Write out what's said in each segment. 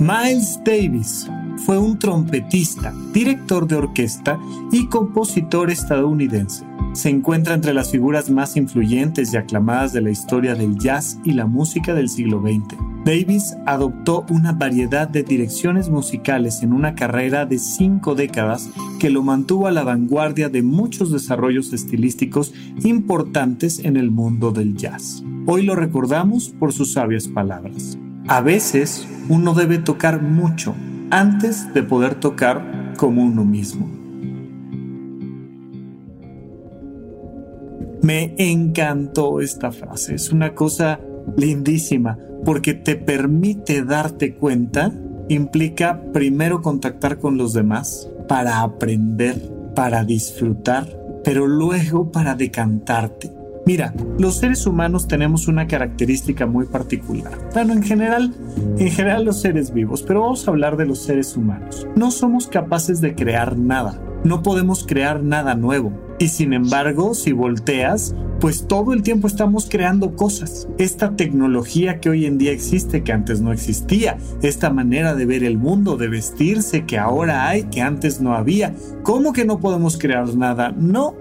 Miles Davis fue un trompetista, director de orquesta y compositor estadounidense. Se encuentra entre las figuras más influyentes y aclamadas de la historia del jazz y la música del siglo XX. Davis adoptó una variedad de direcciones musicales en una carrera de cinco décadas que lo mantuvo a la vanguardia de muchos desarrollos estilísticos importantes en el mundo del jazz. Hoy lo recordamos por sus sabias palabras. A veces uno debe tocar mucho antes de poder tocar como uno mismo. Me encantó esta frase, es una cosa lindísima porque te permite darte cuenta, implica primero contactar con los demás para aprender, para disfrutar, pero luego para decantarte Mira, los seres humanos tenemos una característica muy particular. Bueno, en general, en general los seres vivos, pero vamos a hablar de los seres humanos. No somos capaces de crear nada. No podemos crear nada nuevo. Y sin embargo, si volteas, pues todo el tiempo estamos creando cosas. Esta tecnología que hoy en día existe, que antes no existía, esta manera de ver el mundo, de vestirse, que ahora hay, que antes no había. ¿Cómo que no podemos crear nada? No,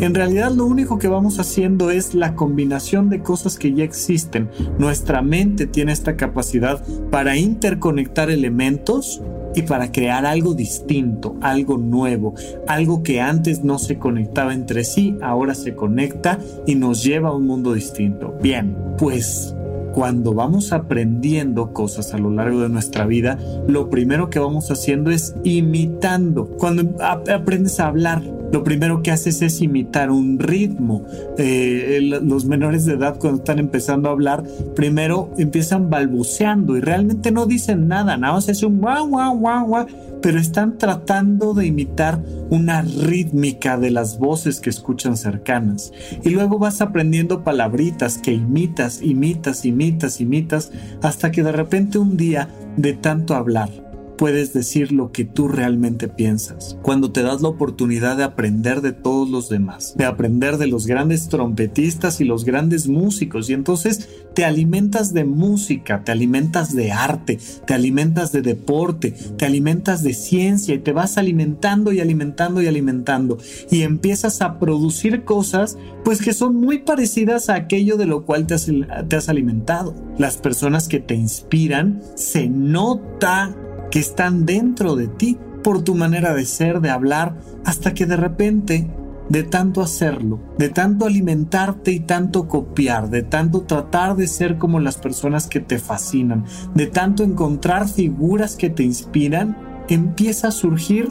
en realidad lo único que vamos haciendo es la combinación de cosas que ya existen. Nuestra mente tiene esta capacidad para interconectar elementos y para crear algo distinto, algo nuevo, algo que antes no se conectaba entre sí, ahora se conecta y nos lleva a un mundo distinto. Bien, pues cuando vamos aprendiendo cosas a lo largo de nuestra vida, lo primero que vamos haciendo es imitando. Cuando aprendes a hablar, lo primero que haces es imitar un ritmo. Eh, los menores de edad cuando están empezando a hablar, primero empiezan balbuceando y realmente no dicen nada, nada más es un guau, guau, guau, guau, pero están tratando de imitar una rítmica de las voces que escuchan cercanas. Y luego vas aprendiendo palabritas que imitas, imitas, imitas, imitas, hasta que de repente un día, de tanto hablar, puedes decir lo que tú realmente piensas, cuando te das la oportunidad de aprender de todos los demás, de aprender de los grandes trompetistas y los grandes músicos, y entonces te alimentas de música, te alimentas de arte, te alimentas de deporte, te alimentas de ciencia y te vas alimentando y alimentando y alimentando y empiezas a producir cosas pues que son muy parecidas a aquello de lo cual te has, alimentado. Las personas que te inspiran se nota que están dentro de ti por tu manera de ser, de hablar, hasta que de repente, de tanto hacerlo, de tanto alimentarte y tanto copiar, de tanto tratar de ser como las personas que te fascinan, de tanto encontrar figuras que te inspiran, empieza a surgir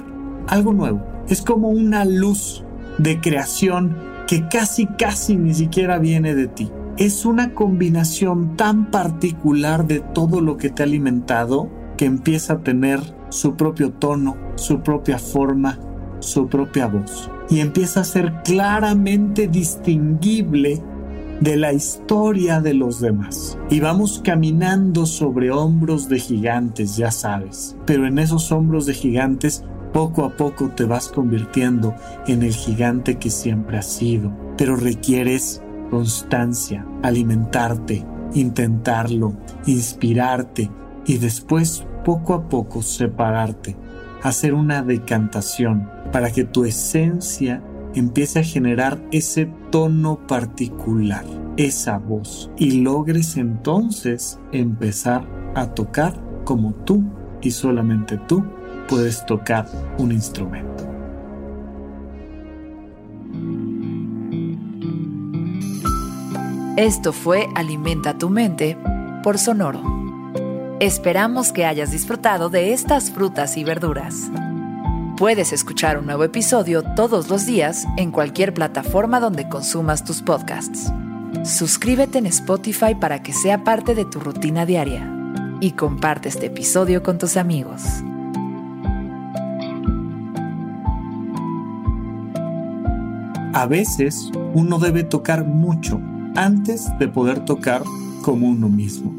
algo nuevo. Es como una luz de creación que casi, casi ni siquiera viene de ti. Es una combinación tan particular de todo lo que te ha alimentado que empieza a tener su propio tono, su propia forma, su propia voz. Y empieza a ser claramente distinguible de la historia de los demás. Y vamos caminando sobre hombros de gigantes, ya sabes. Pero en esos hombros de gigantes Poco a poco te vas convirtiendo en el gigante que siempre has sido, pero requieres constancia, alimentarte, intentarlo, inspirarte y después poco a poco separarte, hacer una decantación para que tu esencia empiece a generar ese tono particular, esa voz, y logres entonces empezar a tocar como tú y solamente tú puedes tocar un instrumento. Esto fue Alimenta tu mente por Sonoro. Esperamos que hayas disfrutado de estas frutas y verduras. Puedes escuchar un nuevo episodio todos los días en cualquier plataforma donde consumas tus podcasts. Suscríbete en Spotify para que sea parte de tu rutina diaria y comparte este episodio con tus amigos. A veces uno debe tocar mucho antes de poder tocar como uno mismo.